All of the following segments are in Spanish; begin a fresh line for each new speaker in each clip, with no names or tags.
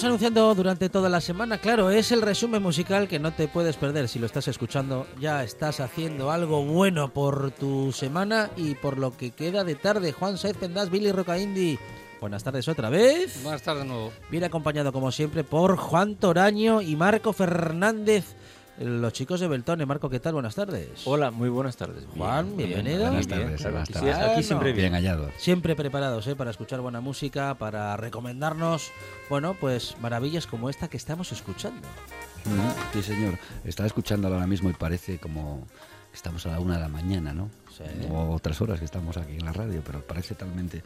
Venimos anunciando durante toda la semana, claro, es el resumen musical que no te puedes perder. Si lo estás escuchando, ya estás haciendo algo bueno por tu semana y por lo que queda de tarde. Juan Saiz Pendas, Billy Roca Indy. Buenas tardes otra vez.
Buenas tardes de nuevo.
Viene acompañado, como siempre, por Juan Toraño y Marco Fernández. Los chicos de Beltone. Marco, ¿qué tal? Buenas tardes.
Hola, muy buenas tardes.
Juan,
Bien,
bienvenido.
Buenas tardes,
bien.
buenas
Aquí,
tardes.
sí, aquí siempre bien.
Bien hallado.
Siempre preparados ¿eh? para escuchar buena música, para recomendarnos, bueno, pues maravillas como esta que estamos escuchando.
Mm, Sí, señor. Estaba escuchándolo ahora mismo y parece como que estamos a la una de la mañana, ¿no?
Sí.
O otras horas que estamos aquí en la radio, pero parece talmente...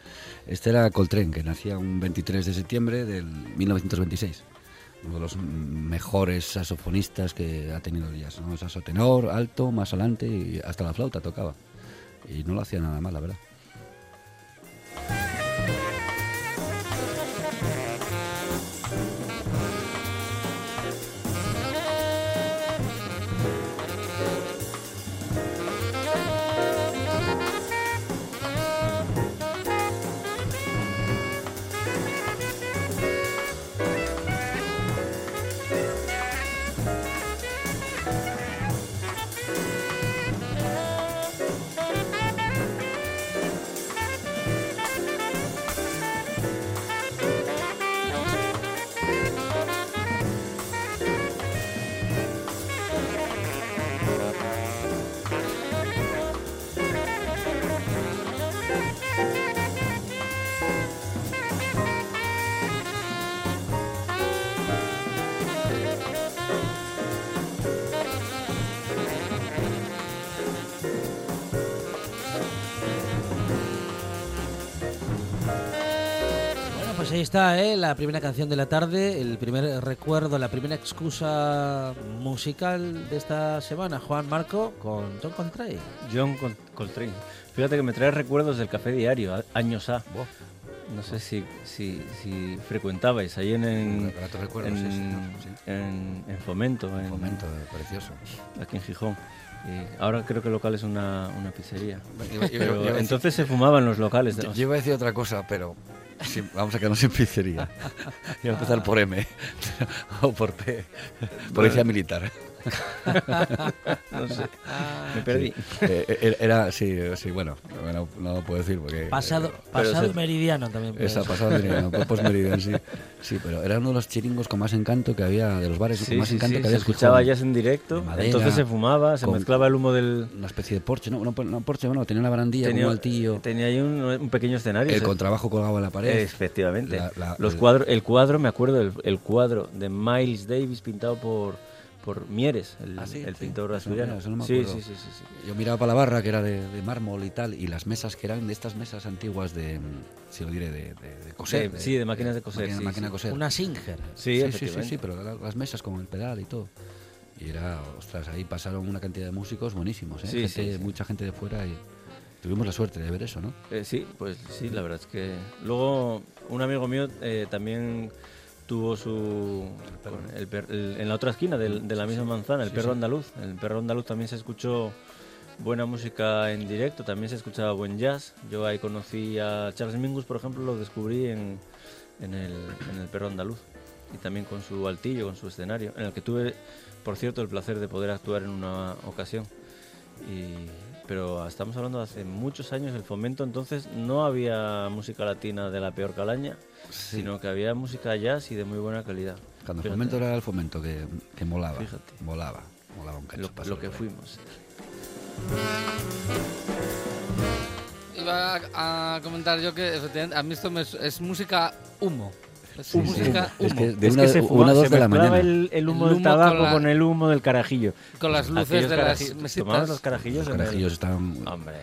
Este era Coltrane, que nacía un 23 de septiembre del 1926. Uno de los mejores saxofonistas que ha tenido el jazz, ¿no? Alto, más adelante y hasta la flauta tocaba. Y no lo hacía nada mal, la verdad.
Ahí está, ¿eh? la primera canción de la tarde, el primer recuerdo, la primera excusa musical de esta semana, Juan Marco, con John Coltrane.
John Col- Coltrane. Fíjate que me trae recuerdos del café diario, años A. No sé si, si, si frecuentabais ahí en, en,
Gratos recuerdos,
en,
sí, señor, sí.
en- en Fomento, en,
Un momento precioso.
aquí en Gijón. Y ahora creo que el local es una, una pizzería. Pero entonces se fumaban los locales.
Yo, yo iba a decir otra cosa, pero sí, vamos a quedarnos en pizzería. Iba a empezar por M o por P. Policía militar.
No sé, me perdí.
Eh, eh, era, sí, sí, bueno, no, no lo puedo decir porque...
Pasado,
eh,
pasado
se-
meridiano también.
Esa
ser.
pasada meridiano, posmeridiano, sí. Sí, pero era uno de los chiringos con más encanto que había, de los bares
Sí,
con más
sí,
encanto
sí,
que
se
había en
escuchaba jazz en directo,
madera,
entonces se fumaba, se mezclaba el humo del...
Una especie de porche, no, no, no porche, bueno, tenía una barandilla
Tenía,
como altillo,
tenía ahí un, un pequeño escenario.
el
se-
contrabajo colgado en la pared.
Efectivamente.
La- la-
Los
el-
cuadros, el cuadro, me acuerdo, el, el cuadro de Miles Davis pintado por, por Mieres, el,
Ah, sí,
el
sí.
pintor
no-
asturiano.
no
sí, sí, sí, sí.
Yo miraba para la barra, que era de, de mármol y tal, y las mesas que eran de estas mesas antiguas de, si lo diré, de, de, de coser.
De- sí, de máquinas de coser,
Máquina, máquina coser.
Una Singer.
Sí,
sí, sí, sí, pero la- las mesas con el pedal y todo. Y era, ostras, ahí pasaron una cantidad de músicos buenísimos, ¿eh?
Sí,
Gente- mucha gente de fuera y tuvimos la suerte de ver eso, ¿no?
Eh, sí, pues sí, la verdad es que... Luego, un amigo mío eh, también tuvo su... el per- el- en la otra esquina de, la misma manzana, el perro andaluz. El perro andaluz también se escuchó buena música en directo, también se escuchaba buen jazz. Yo ahí conocí a Charles Mingus, por ejemplo, lo descubrí en, en, el, en el perro andaluz. Y también con su altillo, con su escenario, en el que tuve, por cierto, el placer de poder actuar en una ocasión. Y, pero estamos hablando de hace muchos años, el fomento entonces no había música latina de la peor calaña, sino que había música jazz y de muy buena calidad.
Cuando el fomento era el fomento que, que molaba.
Fíjate.
Molaba. Molaba un cacho.
lo, que fuimos.
Iba a, a comentar yo que efectivamente a mí esto me es música humo. Es
Sí, sí.
música
Es
humo.
que de
es
una,
que se,
una
fumaba-
dos
se
de la mañana.
El, el humo
El
del
humo con
tabaco
la-
con, el humo del carajillo.
Con las luces
Aquellos
de las mesitas.
¿Tomabas los carajillos?
Los carajillos estaban.
Hombre,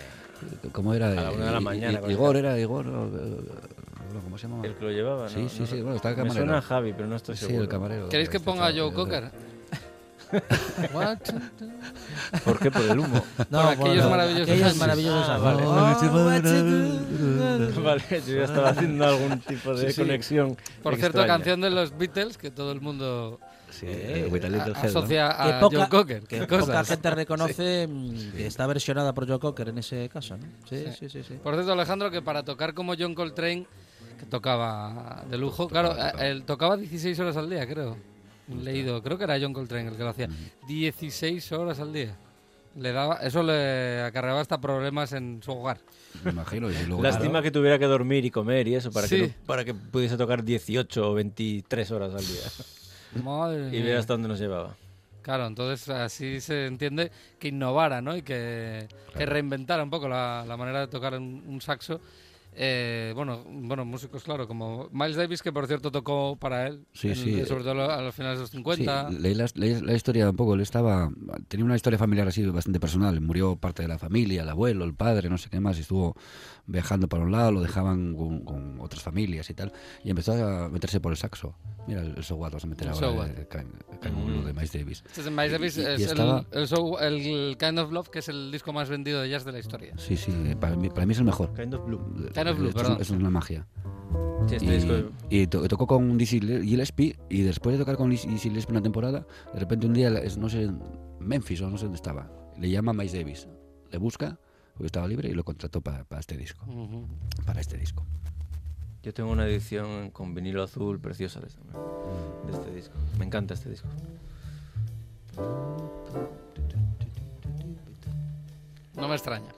¿Cómo era?
A la una de la
I- I-
mañana, con
Igor era, Igor. o- o- ¿Cómo se llama?
el que lo llevaba, ¿no?
Sí, sí, sí, bueno, está el
Me
camarero.
suena a Javi, pero no estoy
Sí,
seguro.
el camarero.
¿Queréis que
Este
ponga Joe
eh,
Cocker?
¿Por qué? Por el humo.
No,
Por aquellos maravillosos
aquellos maravillosos
Ah, vale.
Oh,
vale, yo ya estaba haciendo algún tipo de
Sí, sí.
conexión.
Por cierto,
extraña.
canción de los Beatles que todo el mundo
Sí, el With a ¿no?
asocia
Que
a
poca-
Joe Cocker.
Que poca gente reconoce mm, que está versionada por Joe Cocker en ese caso, ¿no? Sí,
Sí.
sí, sí. sí.
Por cierto, Alejandro, que para tocar como John Coltrane, que tocaba de lujo, claro,
tocaba.
él tocaba 16 horas al día, creo. Leído, creo que era John Coltrane el que lo hacía. 16 horas al día. Le daba, eso le acarreaba hasta problemas en su hogar.
Me imagino. Y luego,
Lástima
claro,
que tuviera que dormir y comer y eso para,
Sí.
que, no- para que pudiese tocar 18 o 23 horas al día.
Madre
Y ver hasta dónde nos llevaba.
Claro, entonces así se entiende que innovara, ¿no? Y que, que reinventara un poco la, la manera de tocar un, un saxo. Eh, bueno, bueno, músicos, claro, como Miles Davis, que por cierto tocó para él,
Sí,
en-
sí.
sobre todo a los finales de los 50.
Sí, leí la, leí la historia un poco. Él estaba. Tenía una historia familiar así bastante personal. Murió parte de la familia, el abuelo, el padre, no sé qué más. Y estuvo viajando para un lado, lo dejaban con, con otras familias y tal. Y empezó a meterse por el saxo. Mira, el, el So What, vas a meter
El
ahora.
So What.
eh, ca- ca- lo de Miles Davis.
Es de Miles Davis,
Y- y
es el-
estaba-
el, show- el Kind of Love, que es el disco más vendido de jazz de la historia.
Sí, sí, para mí, para mí es el mejor.
Kind of Blue.
Kind of Blue,
Esto es-
perdón.
Esto es una magia.
Sí, este
y,
disco
y to- tocó con Dizzy Gillespie y después de tocar con Dizzy Gillespie una temporada, de repente un día, es- no sé, en Memphis o no sé dónde estaba, le llama Miles Davis, le busca, porque estaba libre y lo contrató para, para este disco, para este disco.
Yo tengo una edición con vinilo azul preciosa de de este disco. Me encanta este disco.
No me extraña.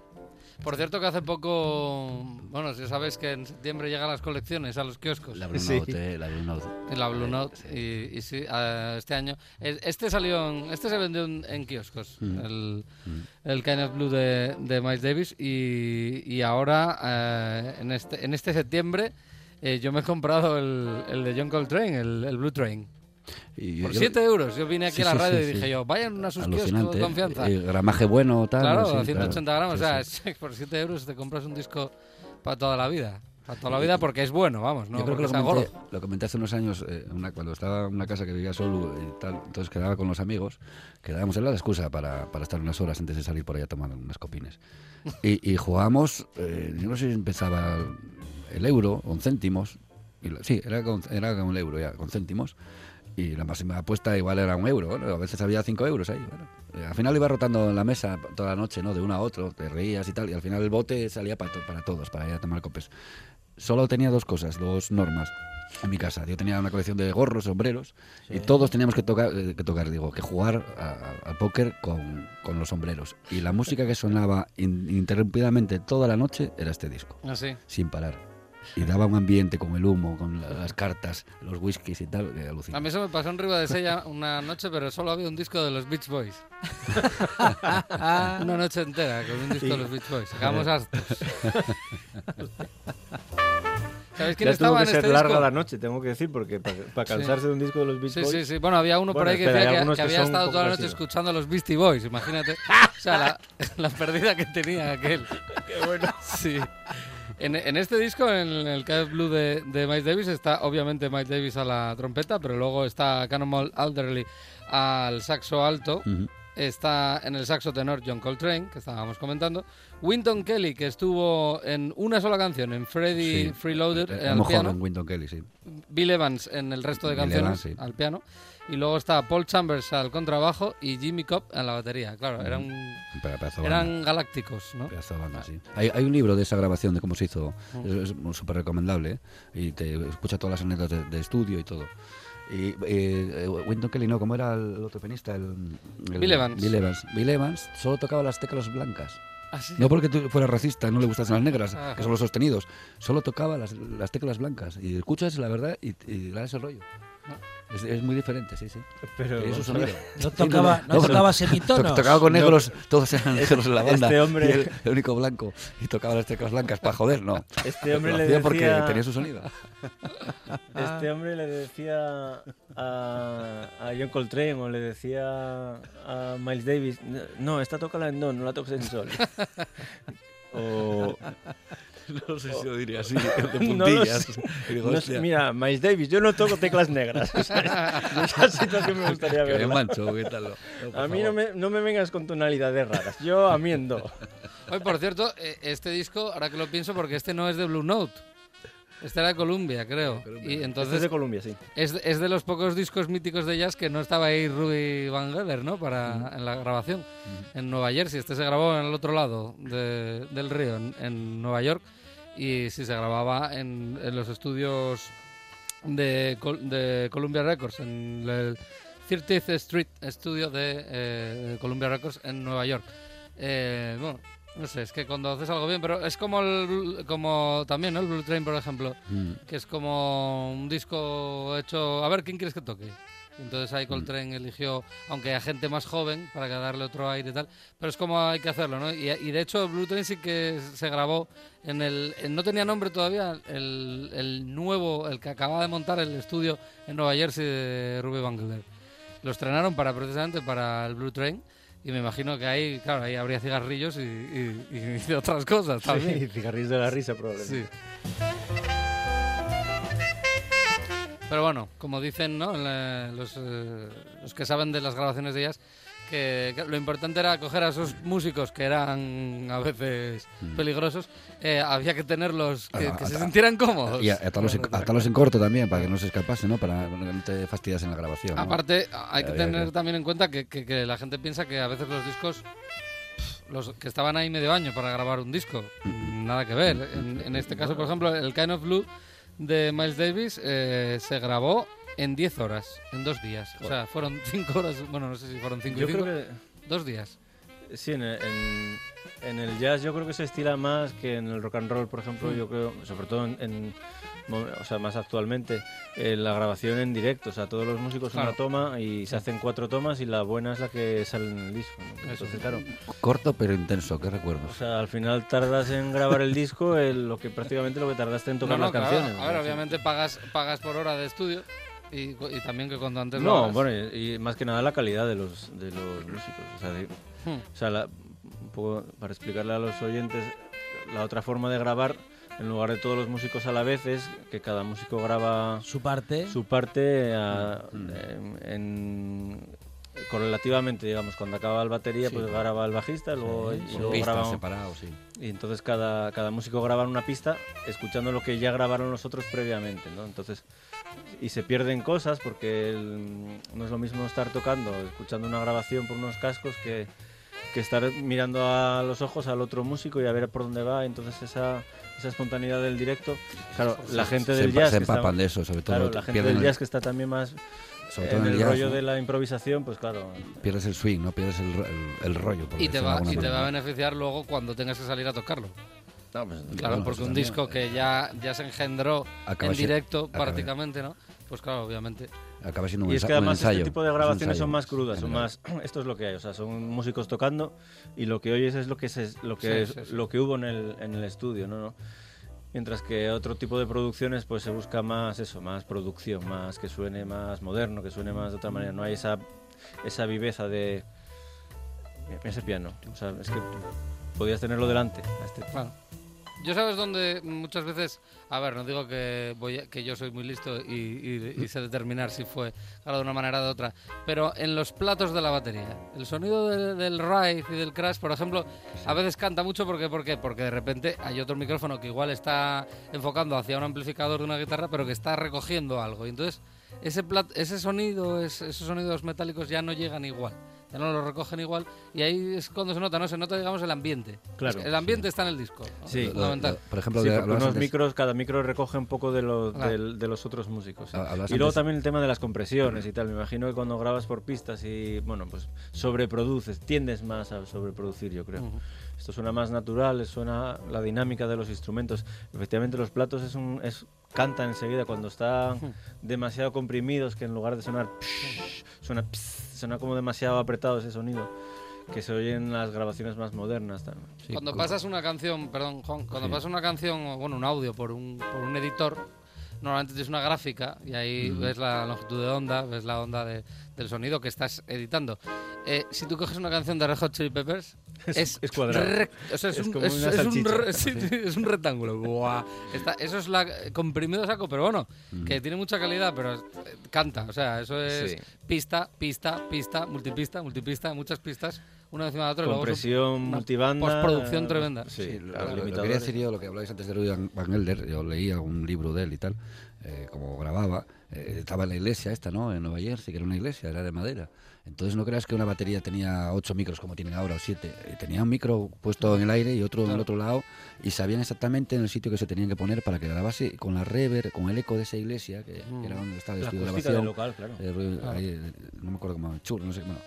Por cierto que hace poco, bueno, ya sabes que en septiembre llegan las colecciones a los kioscos.
La Blue
Sí.
Note, eh, la Blue Note.
La Blue Note y, y sí, eh, este año eh, este salió en- este se vendió en, en kioscos
Mm.
el,
Mm.
el Kind of Blue de, de Miles Davis y, y ahora eh, en este en este septiembre eh, yo me he comprado el, el de John Coltrane el, el Blue Train
Y yo-
por
yo-
7 euros yo vine aquí
Sí,
a la
sí,
radio
sí,
y dije
sí.
yo vayan a sus kioscos
eh,
confianza
eh, gramaje bueno, tal.
claro
sí,
180 gramos
Sí,
o sea
sí.
por 7 euros te compras un disco para toda la vida para toda la vida porque es bueno vamos no
Yo creo que lo comenté, lo comenté hace unos años, eh, una- cuando estaba en una casa que vivía solo y tal, entonces quedaba con los amigos, quedábamos en la excusa para, para estar unas horas antes de salir por ahí a tomar unas copines. Y, y jugábamos, eh, yo no sé si empezaba el euro, con céntimos, y sí, era con, era con el euro ya, con céntimos, y la máxima apuesta igual era un euro, bueno, a veces había cinco euros ahí. Bueno. Eh, Al final iba rotando en la mesa toda la noche, ¿no? De uno a otro, te reías y tal, y al final el bote salía para, to- para todos, para ir a tomar copes solo tenía dos cosas, dos normas en mi casa. Yo tenía una colección de gorros, sombreros, y todos teníamos que tocar, eh, que tocar digo, que jugar al póker con, con los sombreros. Y la música que sonaba in- ininterrumpidamente toda la noche era este disco,
así
sin parar. Y daba un ambiente con el humo, con la- las cartas, los whiskies y tal, que
A
alucinante.
mí eso me pasó en Riva de Sella una noche, pero solo había un disco de los Beach Boys. una noche entera con un disco de los Beach Boys. Acabamos hartos. ¿Sabéis quién
Ya tuvo
estaba
que
en
ser
este
larga
disco?
la noche, tengo que decir, porque para, cansarse de un disco de los Beach
Sí,
Boys...
sí, sí. Bueno, había uno por
Bueno,
ahí que
espera,
decía que, que
que
había estado toda la noche escuchando a los Beastie Boys, imagínate. o sea, la, la pérdida que tenía aquel.
Qué bueno.
Sí. En, en este disco, en el KF Blue de, de Miles Davis, está obviamente Miles Davis a la trompeta, pero luego está Cannonball Alderley al saxo alto.
Ujú.
Está en el saxo tenor John Coltrane, que estábamos comentando. Winton Kelly, que estuvo en una sola canción, en Freddy
Sí.
Freeloaded,
Eh,
eh, al piano.
joven Winton Kelly, sí.
Bill Evans en el resto de
Bill
canciones,
Evans, sí.
al piano. Y luego está Paul Chambers al contrabajo y Jimmy Cobb en la batería. Claro, eran, eran galácticos, ¿no?
Banda, sí. Hay, hay un libro de esa grabación, de cómo se hizo,
Mm.
es súper recomendable, ¿eh? y te escucha todas las anécdotas de, de estudio y todo. Y eh, eh, Winton Kelly, no, ¿cómo era el otro pianista? El, el-
Bill Evans.
Bill Evans. Bill Evans solo tocaba las teclas blancas.
Ah, sí.
No porque tú fueras racista, no le gustasen las negras,
Ajá.
que son los sostenidos. Solo tocaba las, las teclas blancas. Y escuchas la verdad y, y el rollo. Es, es muy diferente, sí, sí.
Pero
sonido.
No tocaba, no
No,
tocaba
to-
semitonos.
tocaba con
No.
negros, todos eran negros en la banda.
este hombre-
y el único blanco. Y tocaba las teclas blancas para joder, no.
Este hombre
Lo
le decía,
porque tenía su sonido.
este hombre le decía a, a John Coltrane o le decía a Miles Davis, no, esta toca la en do, no la toques en sol. o
No sé si lo diría así,
No lo sé. no sé, mira, Miles Davis, yo no toco teclas negras. O sea, esa situación me gustaría verla.
mancho, ¿qué tal? No,
A mí no me, no me vengas con tonalidades raras. Yo a mí en do.
Oye, por cierto, eh, este disco, ahora que lo pienso, porque este no es de Blue Note. Este era de Columbia, creo. Y
Entonces
entonces
es de Colombia, sí.
es, de- es de los pocos discos míticos de jazz que no estaba ahí Ruby Van Gelder, ¿no? Para, En la grabación. En Nueva Jersey. Este se grabó en el otro lado de- del río, en, en Nueva York. Y sí, se grababa en, en los estudios de, de Columbia Records, en el 30th Street Studio de, eh, de Columbia Records en Nueva York. Eh, bueno, no sé, es que cuando haces algo bien, pero es como, el, como también, ¿no? El Blue Train, por ejemplo,
Mm.
que es como un disco hecho... A ver, ¿quién quieres que toque? Entonces ahí Coltrane eligió, aunque a gente más joven, para que darle otro aire y tal, pero es como hay que hacerlo, ¿no? Y, y de hecho Blue Train sí que se grabó en el... en- no tenía nombre todavía, el, el nuevo, el que acababa de montar el estudio en Nueva Jersey de Ruby Van Gelder. Lo estrenaron para precisamente para el Blue Train y me imagino que ahí, claro, ahí habría cigarrillos y, y- otras cosas también.
Sí, cigarrillos de la risa, probablemente.
Sí. Pero bueno, como dicen ¿no? La- los, eh, los que saben de las grabaciones de ellas, que, lo importante era coger a esos músicos que eran a veces peligrosos, eh, había que tenerlos que,
Ah,
que se sintieran cómodos.
Y atarlos, en, atarlos en corto también, para que no se escapasen, ¿no? Para que no te fastidias en la grabación. ¿no?
Aparte, hay que
Había
tener
que-
también en cuenta que, que- que la gente piensa que a veces los discos, los que estaban ahí medio año para grabar un disco, nada que ver. En, en este caso, por ejemplo, el Kind of Blue de Miles Davis eh, se grabó en 10 horas, en dos días. O sea, fueron 5 horas, bueno, no sé si fueron 5 y
Yo
5,
creo que
dos días.
sí, en el, en- en el jazz yo creo que se estila más que en el rock and roll, por ejemplo,
Mm.
yo creo, sobre todo en, en o sea, más actualmente, eh, la grabación en directo, o sea, todos los músicos
Claro.
una toma y se hacen cuatro tomas y la buena es la que sale en el disco. ¿no?
Eso.
Entonces, claro,
Corto pero intenso, qué
o
recuerdos.
sea, al final tardas en grabar el disco el- lo que prácticamente lo que tardaste en tocar
No, no,
las
claro.
canciones.
A ver,
¿no?
obviamente pagas, pagas por hora de estudio y, y también que cuando antes lo
No, bueno, y, y más que nada la calidad de los, de los músicos. O sea, de-
Hmm.
o sea, la- un poco para explicarle a los oyentes, la otra forma de grabar, en lugar de todos los músicos a la vez, es que cada músico graba
Su parte.
su parte a- en, en- correlativamente, digamos. Cuando acaba el batería,
Sí.
pues graba el bajista, luego,
Sí,
y luego
pistas
graba-
separados, sí.
y entonces cada, cada músico graba en una pista escuchando lo que ya grabaron los otros previamente, ¿no? Entonces, y se pierden cosas porque el- no es lo mismo estar tocando, escuchando una grabación por unos cascos que, que estar mirando a los ojos al otro músico y a ver por dónde va. Entonces esa, esa espontaneidad del directo, claro, la gente del jazz...
se
está-
empapan de eso, sobre todo.
Claro, la gente del
el-
jazz que está también más
sobre todo
en el
jazz,
rollo
¿no?
de la improvisación, pues claro,
Pierdes el swing, ¿no? Pierdes el, el, el rollo. por
Y te, va, y te va a beneficiar luego cuando tengas que salir a tocarlo. Claro,
Claro,
porque
eso
un
también.
disco que ya, ya se engendró
Acaba
en directo
acaba-
prácticamente, ¿no? Pues claro, obviamente.
Acaba siendo un,
Y es que además
ensayo.
este tipo de
es
grabaciones son más crudas, son más esto es lo que hay, o sea, son músicos tocando y lo que oyes es lo que se, lo que
Sí, sí, sí.
lo que hubo en el, en el estudio, ¿no? ¿no? Mientras que otro tipo de producciones pues se busca más eso, más producción, más que suene más moderno, que suene más de otra manera, no hay esa esa viveza de ese piano, o sea, es que podías tenerlo delante a este.
Yo sabes dónde muchas veces, a ver, no digo que voy que yo soy muy listo y, sé determinar si fue claro, de una manera o de otra, pero en los platos de la batería, el sonido de- del ride y del crash, por ejemplo, a veces canta mucho porque ¿por qué? Porque de repente hay otro micrófono que igual está enfocando hacia un amplificador de una guitarra, pero que está recogiendo algo y entonces ese ese sonido, es- esos sonidos metálicos ya no llegan igual. Ya no lo recogen igual y ahí es cuando se nota, ¿no? Se nota, digamos, el ambiente.
Claro,
el ambiente está en el disco. ¿no?
Sí.
Lo- por ejemplo,
Sí, unos
antes-
micros, cada micro recoge un poco de, lo-
Claro.
del- de los otros músicos. sí.
Hablabas
Y luego
antes-
también el tema de las compresiones y tal. Me imagino que cuando grabas por pistas y, bueno, pues sobreproduces, tiendes más a sobreproducir, yo creo. Esto suena más natural, suena la dinámica de los instrumentos. Efectivamente, los platos es un, es, cantan enseguida cuando están demasiado comprimidos, que en lugar de sonar psh, suena pss, suena como demasiado apretado ese sonido que se oye en las grabaciones más modernas. también.
Sí,
cuando
cu-
pasas una canción, perdón, Juan, cuando
Sí.
pasas una canción, bueno, un audio por un, por un editor, normalmente tienes una gráfica y ahí ves la longitud de onda, ves la onda de- del sonido que estás editando. Eh, si tú coges una canción de Red Hot Chili Peppers, es,
es cuadrado.
rec- o sea, es,
Es
un,
como
es-
una
es un
salchicha.
re- sí, sí, es un rectángulo. Buah. Está- eso es la comprimido saco, pero bueno, que tiene mucha calidad, pero eh, canta. O sea, eso es
Sí.
pista, pista, pista, multipista, multipista, muchas pistas, una encima de otra. y luego
Compresión multibanda.
postproducción tremenda.
Sí,
Sí, lo, quería decir yo, lo que habláis antes de Rudy Van- Gelder, yo leía un libro de él y tal, eh, como grababa, eh, estaba en la iglesia esta, ¿no? En Nueva Jersey, que era una iglesia, era de madera. Entonces no creas que una batería tenía ocho micros como tienen ahora o siete. Eh, Tenía un micro puesto en el aire y otro en el otro lado y sabían exactamente en el sitio que se tenían que poner para que grabase con la reverb, con el eco de esa iglesia, que, que era donde estaba el
La
estudio de
acústica del
grabación.
local, claro.
Eh, ahí, eh, no me acuerdo cómo, Chur, no sé, bueno,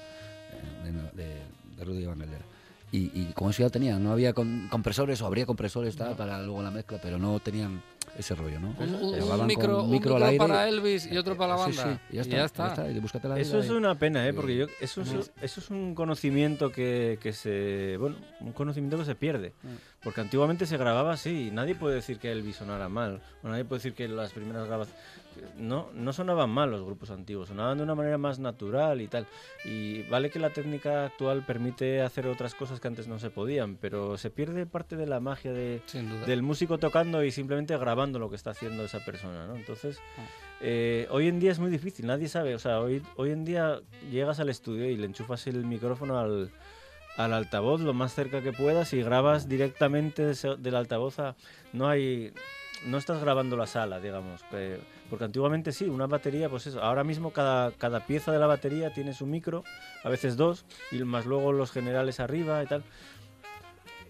eh, de, de, de Rudy Van Gelder. Y, y con eso ya tenían, no había con- compresores o habría compresores tal, para luego la mezcla, pero no tenían ese rollo, ¿no?
Un, un-
Grababan
un micro,
con
un
micro al aire.
para Elvis y otro para la banda.
sí, y ya
Y
está.
ya está.
y búscate la
Eso es una pena, ¿eh? Porque yo, eso, es, eso es un conocimiento que, que se... Bueno, un conocimiento que se pierde. Porque antiguamente se grababa así y nadie puede decir que Elvis sonara mal. O nadie puede decir que las primeras grabaciones... No, no sonaban mal los grupos antiguos, sonaban de una manera más natural y tal. Y vale que la técnica actual permite hacer otras cosas que antes no se podían, pero se pierde parte de la magia de, del músico tocando y simplemente grabando lo que está haciendo esa persona, ¿no? Entonces,
Ah.
eh, hoy en día es muy difícil, nadie sabe, o sea, hoy, hoy en día llegas al estudio y le enchufas el micrófono al, al altavoz lo más cerca que puedas y grabas directamente del altavoz a... No hay... No estás grabando la sala, digamos, que- porque antiguamente sí, una batería, pues eso, ahora mismo cada, cada pieza de la batería tiene su micro, a veces dos, y más luego los generales arriba y tal.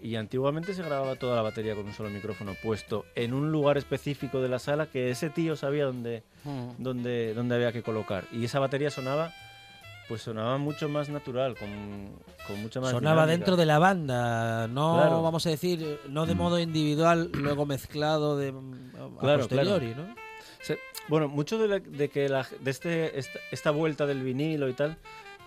Y antiguamente se grababa toda la batería con un solo micrófono puesto en un lugar específico de la sala que ese tío sabía dónde,
Mm.
dónde, dónde había que colocar. Y esa batería sonaba, pues sonaba mucho más natural, con, con mucha más
Sonaba
dinámica.
dentro de la banda, no
Claro.
vamos a decir, no de modo individual, luego mezclado de a
Claro,
posteriori, ¿no?
Bueno, mucho de, la- de que la- de este, esta, esta vuelta del vinilo y tal,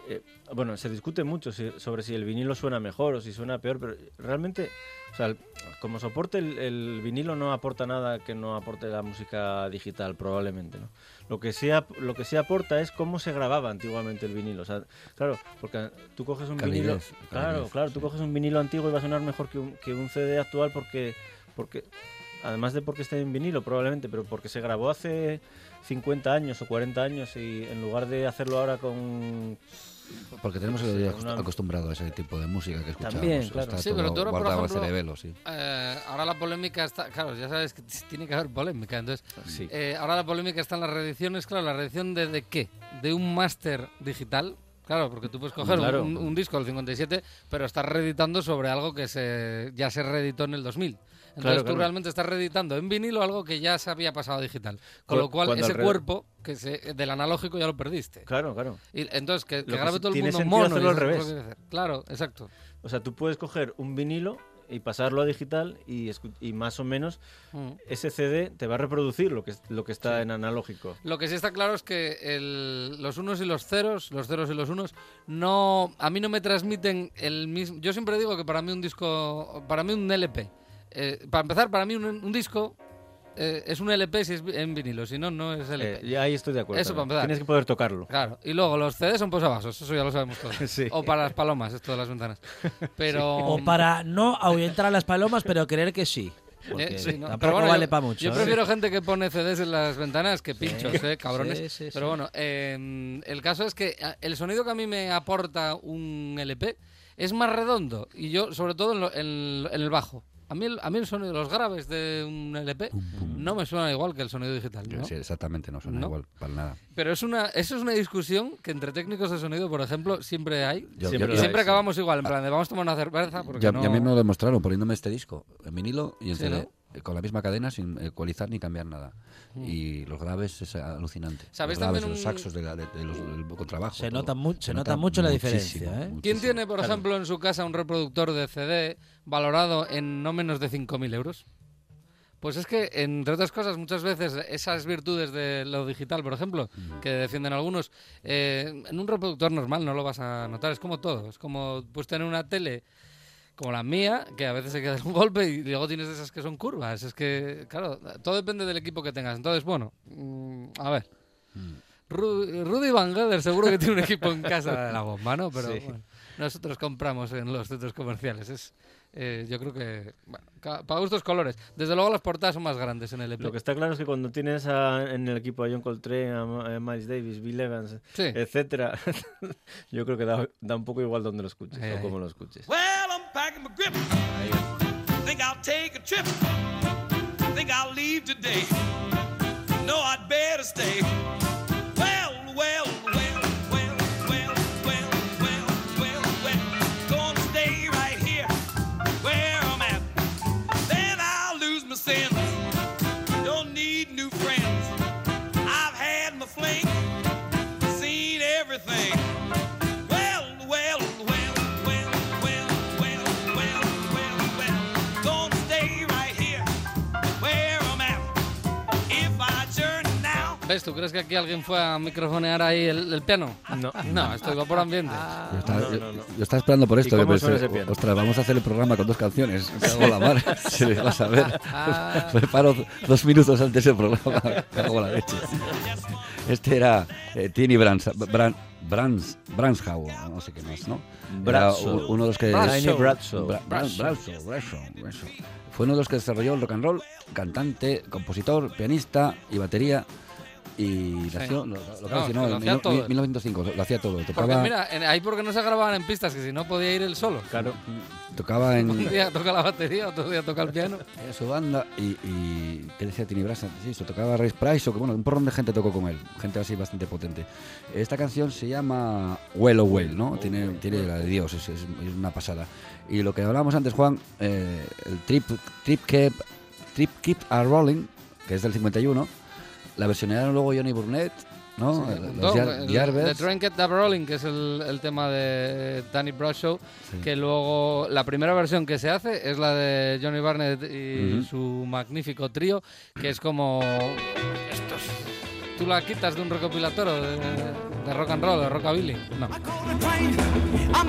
eh, bueno, se discute mucho si- sobre si el vinilo suena mejor o si suena peor, pero realmente, o sea, el- como soporte el, el vinilo no aporta nada que no aporte la música digital, probablemente, ¿no? Lo que sí, ap- lo que sí aporta es cómo se grababa antiguamente el vinilo, o sea, claro, porque tú coges un vinilo,
Calidez,
claro, claro, tú coges un vinilo antiguo y va a sonar mejor que un, que un CD actual porque, porque además de porque esté en vinilo probablemente, pero porque se grabó hace 50 años o 40 años y en lugar de hacerlo ahora con...
Porque tenemos el oído
una-
acostumbrado a ese tipo de música que escuchamos.
También, claro.
Está
Sí,
todo
pero tú ahora, por ejemplo,
cerebelo, sí.
Eh, ahora la polémica está. Claro, ya sabes que tiene que haber polémica. Entonces,
Sí.
eh, ahora la polémica está en las reediciones. Claro, la reedición de, de qué? De un máster digital. Claro, porque tú puedes coger un-
Claro.
un, un disco del 57, pero estás reeditando sobre algo que se ya se reeditó en el 2000. Entonces
Claro,
tú
claro.
realmente estás reeditando en vinilo algo que ya se había pasado a digital. Con
Cu-
lo cual, ese cuerpo que se, del analógico ya lo perdiste.
Claro, claro.
Y entonces, que, que grabe todo el mundo mono.
hacerlo al revés.
Claro, exacto.
O sea, tú puedes coger un vinilo y pasarlo a digital y, y más o menos
Mm.
ese CD te va a reproducir lo que, es- lo que está en analógico.
Lo que sí está claro es que el- los unos y los ceros, los ceros y los unos, no, a mí no me transmiten el mismo. Yo siempre digo que para mí un disco, para mí un LP, eh, para empezar, para mí un, un disco eh, es un LP si es en vinilo, si no, no es LP.
Eh, y ahí estoy de acuerdo.
Eso para empezar.
Tienes que poder tocarlo.
Claro, y luego los CDs son posavasos, eso ya lo sabemos todos.
Sí.
O para las palomas, esto de las ventanas. Pero
O para no ahuyentar a las palomas, pero creer que sí.
Eh, sí, no,
tampoco
pero bueno,
vale
yo,
pa' mucho,
Yo
¿eh?
prefiero gente que pone CDs en las ventanas que pinchos, eh, cabrones.
sí, sí,
pero
sí.
bueno, eh, el caso es que eh, el sonido que a mí me aporta un LP es más redondo y yo, sobre todo en, lo- en- en el bajo. A mí, el, a mí el sonido, los graves de un LP no me suena igual que el sonido digital, ¿no?
Sí, exactamente, no suena
¿No?
igual para nada.
Pero es una, eso es una discusión que entre técnicos de sonido, por ejemplo, siempre hay.
Yo-
Siempre
yo-
y
lo
siempre
hay, sí.
acabamos igual, en plan de vamos a tomar una cerveza porque
Ya,
no...
ya a mí me lo demostraron poniéndome este disco en vinilo y en
Sí,
CD,
¿no?
eh, con la misma cadena sin ecualizar ni cambiar nada. Y los graves es alucinante.
¿Sabéis
los graves,
también
los
un-
saxos de, la- de- de los, del contrabajo.
Se
todo.
nota mu- se nota mucho la diferencia, ¿eh?
¿Quién tiene, por ejemplo, en su casa un reproductor de CD valorado en no menos de 5.000 euros? Pues es que, entre otras cosas, muchas veces esas virtudes de lo digital, por ejemplo, que defienden algunos, eh, en un reproductor normal no lo vas a notar. Es como todo. Es como pues tener una tele como la mía, que a veces se queda en un golpe y luego tienes de esas que son curvas. Es que, claro, todo depende del equipo que tengas. Entonces, bueno, mm, a ver. Ru- Rudy Van Gelder seguro que tiene un equipo en casa de la bomba, ¿no? Pero
Sí.
bueno, nosotros compramos en los centros comerciales. Es, eh, yo creo que, bueno, para gustos colores. Desde luego las portadas son más grandes en el EP.
Lo que está claro es que cuando tienes a- en el equipo a John Coltrane, a, a Miles Davis, Bill Evans,
Sí.
etcétera, yo creo que da, da un poco igual donde lo escuches
Ahí,
o
ahí.
cómo lo escuches.
Well, I'm packing my grip. Think I'll take a trip. Think I'll leave today. No, I'd better stay.
¿Ves? ¿Tú crees que aquí alguien fue a microfonear ahí el, el piano?
No.
No, esto iba por ambiente.
Yo estaba,
No,
yo-
no, no.
yo estaba esperando por esto.
¿Y
que pensé,
suena ese piano?
ostras, vamos a hacer el programa con dos canciones. Me cago en la mar. Se le va a saber.
Ah.
Me paro dos minutos antes del programa. Me cago en la leche. Este era eh, Tini Brans, Bran, Brans, Branshaw, no sé qué más, ¿no?
Bradshaw.
uno de los que...
Bradshaw,
Bradshaw, Bradshaw. Fue uno de los que desarrolló el rock and roll, cantante, compositor, pianista y batería. Y lo hacía-
todo.
1905, lo hacía todo.
Porque
Tocaba,
mira, en- ahí porque no se grababan en pistas, que si no podía ir él solo.
Claro.
tocaba en,
Un día toca la batería, otro día toca el piano.
Era su banda y, y ¿qué decía Tini Brasa? Sí, eso tocaba Ray Price o que bueno, un porrón de gente tocó con él, gente así bastante potente. Esta canción se llama Well o Well, ¿no? Tiene, tiene la de Dios, es, es- una pasada. Y lo que hablábamos antes, Juan, eh, el Trip, Trip, Keep, Trip Keep a Rolling, que es del 51, la versionaron luego Johnny Burnett, ¿no?
Sí,
Los
el-
Yardbirds.
The Kept Up Rolling, que es el, el tema de Danny Bradshaw,
Sí.
que luego la primera versión que se hace es la de Johnny Barnett y
Ujú.
su magnífico trío, que es como estos. Tú la quitas de un recopilatorio de, de rock and roll, de rockabilly. No.
I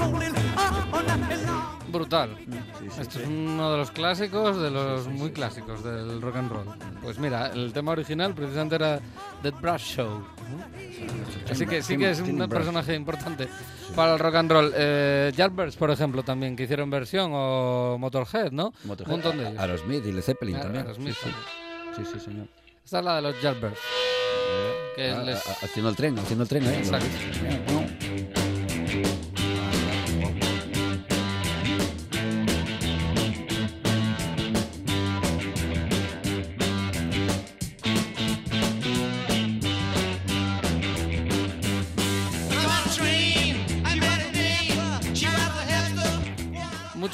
rolling on all night long.
Brutal. Esto es uno de los clásicos, de los muy clásicos del rock and roll. Pues mira, el tema original precisamente era The Brush Show. Así que sí que es un personaje importante para el rock and roll. Eh, Yardbirds, por ejemplo, también, que hicieron versión, o Motorhead, ¿no?
Motorhead,
Un montón de ellos.
Aerosmith y Led Zeppelin
Ah,
también.
Aerosmith
sí, sí. señor.
Esta es la de los Yardbirds. Que
Ah,
les-
ah, haciendo el tren, haciendo el tren, ¿eh?
Exacto.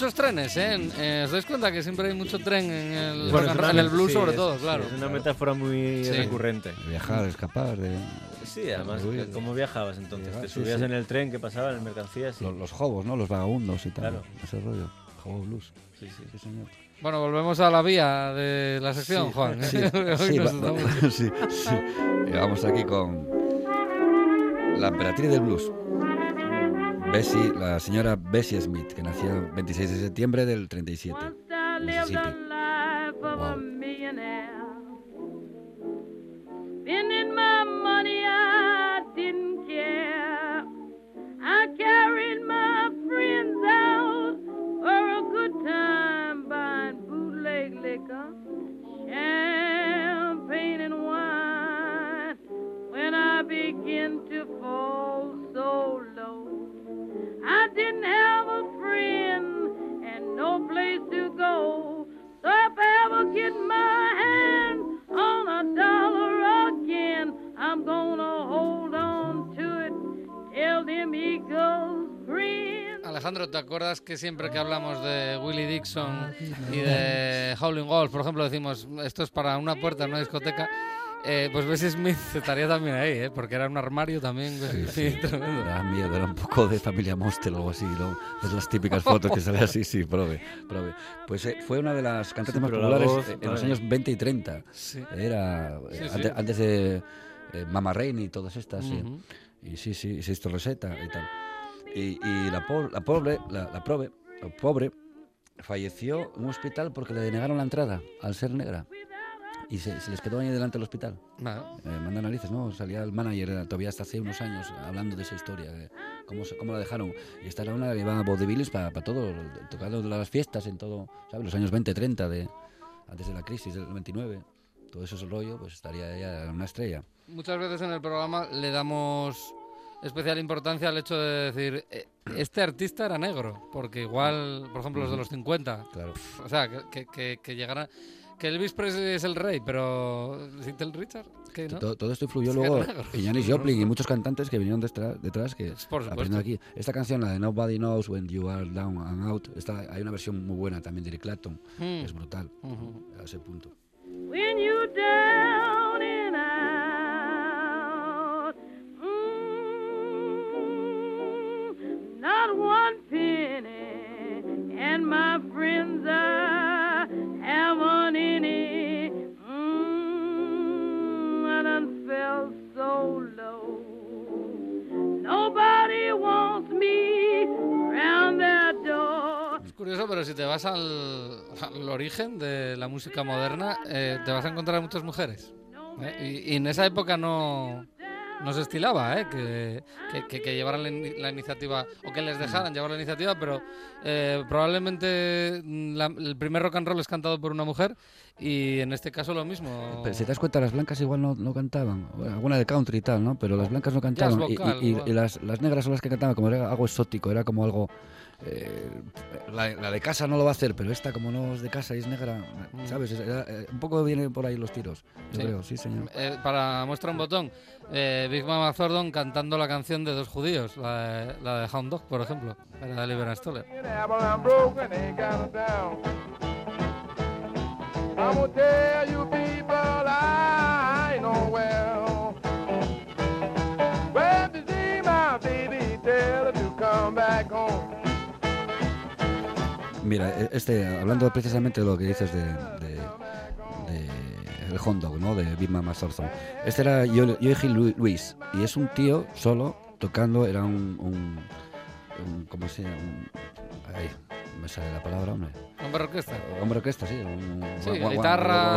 Muchos trenes, ¿eh? Eh, ¿Os dais cuenta que siempre hay mucho tren en el,
Bueno,
rock en el blues
sí,
sobre
es-
todo,
sí,
claro?
Es una metáfora muy
Sí.
recurrente.
Viajar, escapar. De...
Sí, además, que- ¿cómo viajabas entonces?
Viajar,
¿Te subías
sí.
en el tren que pasaba en mercancías?
Los, los jobos, ¿no? Los vagabundos y tal.
Claro.
Ese rollo. Jobo blues.
Sí, sí.
Sí, señor.
Bueno, volvemos a la vía de la sección,
Sí,
Juan.
Sí, sí,
nos
va-
estamos-
sí, sí. Y vamos aquí con la emperatriz del blues. Bessie, la señora Bessie Smith, que nació el 26 de septiembre del 37.
Once I lived the
Mississippi. Wow.
millionaire. Spending my money, I didn't care. I carried my friends out for a good time, buying bootleg liquor, champagne and wine. When I begin to fall so to hold on to it.
Alejandro, ¿te acuerdas que siempre que hablamos de Willie Dixon y de Howling Wolf, por ejemplo, decimos esto es para una puerta en una discoteca? Eh, pues Bessie Smith estaría también ahí, ¿eh? porque era un armario también.
Sí,
sí,
sí.
tremendo.
Da miedo, era un poco de familia Monster o algo así, ¿no? Es las típicas fotos que sale así, sí, prove, prove. Pues eh, fue una de las cantantes
Sí,
más populares
voz,
en los años 20 y 30.
Sí.
Era eh,
Sí, sí.
Antes, antes de eh, Mama Rain y todas estas, sí.
Ujú.
Y sí, sí, Sisto Rosetta y tal. Y, y la, po- la pobre, la, la prove, la pobre, falleció en un hospital porque le denegaron la entrada al ser negra. Y se, se les quedó ahí delante del hospital.
Nada.
Eh, manda narices, ¿no? Salía el manager eh, todavía hasta hace unos años hablando de esa historia, de cómo, cómo la dejaron. Y esta era una que iba a vaudevilles para todo, tocando las fiestas en todo, ¿sabes? Los años 20, 30, de, antes de la crisis del 29. Todo eso es el rollo, pues estaría ella una estrella.
Muchas veces en el programa le damos especial importancia al hecho de decir, eh, este artista era negro, porque igual, por ejemplo, los de los 50,
Claro.
o sea, que, que, que, que llegara... Que Elvis Presley es el rey, pero Little Richard, ¿qué no?
Todo, todo esto influyó
Es
luego en Janis Joplin y muchos cantantes que vinieron detrás, detrás que
Por supuesto.
aprenden aquí. Esta canción, la de Nobody Knows When You Are Down and Out, esta, hay una versión muy buena también de Eric Clapton,
Mm.
es brutal a ese punto.
When you down and out, mm, not one penny, and my friends I
Es curioso, pero si te vas al, al origen de la música moderna, eh, te vas a encontrar muchas mujeres. ¿eh? Y en esa época no, no se estilaba ¿eh? que, que- que- que llevaran la, ini- la iniciativa o que les dejaran llevar la iniciativa, pero eh, probablemente mm, la- el primer rock and roll es cantado por una mujer y en este caso lo mismo.
Pero si te das cuenta, las blancas igual no, no cantaban. Bueno, alguna de country y tal, ¿no? Pero las blancas no cantaban. Y-
vocal,
y, y-
igual.
y las, las negras son las que cantaban, como era algo exótico, era como algo... eh, la, la de casa no lo va a hacer, pero esta como no es de casa y es negra,
Mm.
¿sabes? Era, eh, un poco vienen por ahí los tiros, yo
Sí.
creo, sí, señor.
Para muestra un botón, eh, Big Mama Thornton cantando la canción de dos judíos, la la de Hound Dog, por ejemplo, era de Liberan Stoller.
Mira, e- este, hablando precisamente de lo que dices de, de el hot dog, ¿no? De Big Mama Thornton. Este era Yo- Lu- Luis y es un tío solo tocando, era un, un, un- ¿cómo se llama? Un- ay, me sale la palabra, hombre.
Hombre orquesta.
Hombre orquesta, sí. Un,
Sí, guitarra,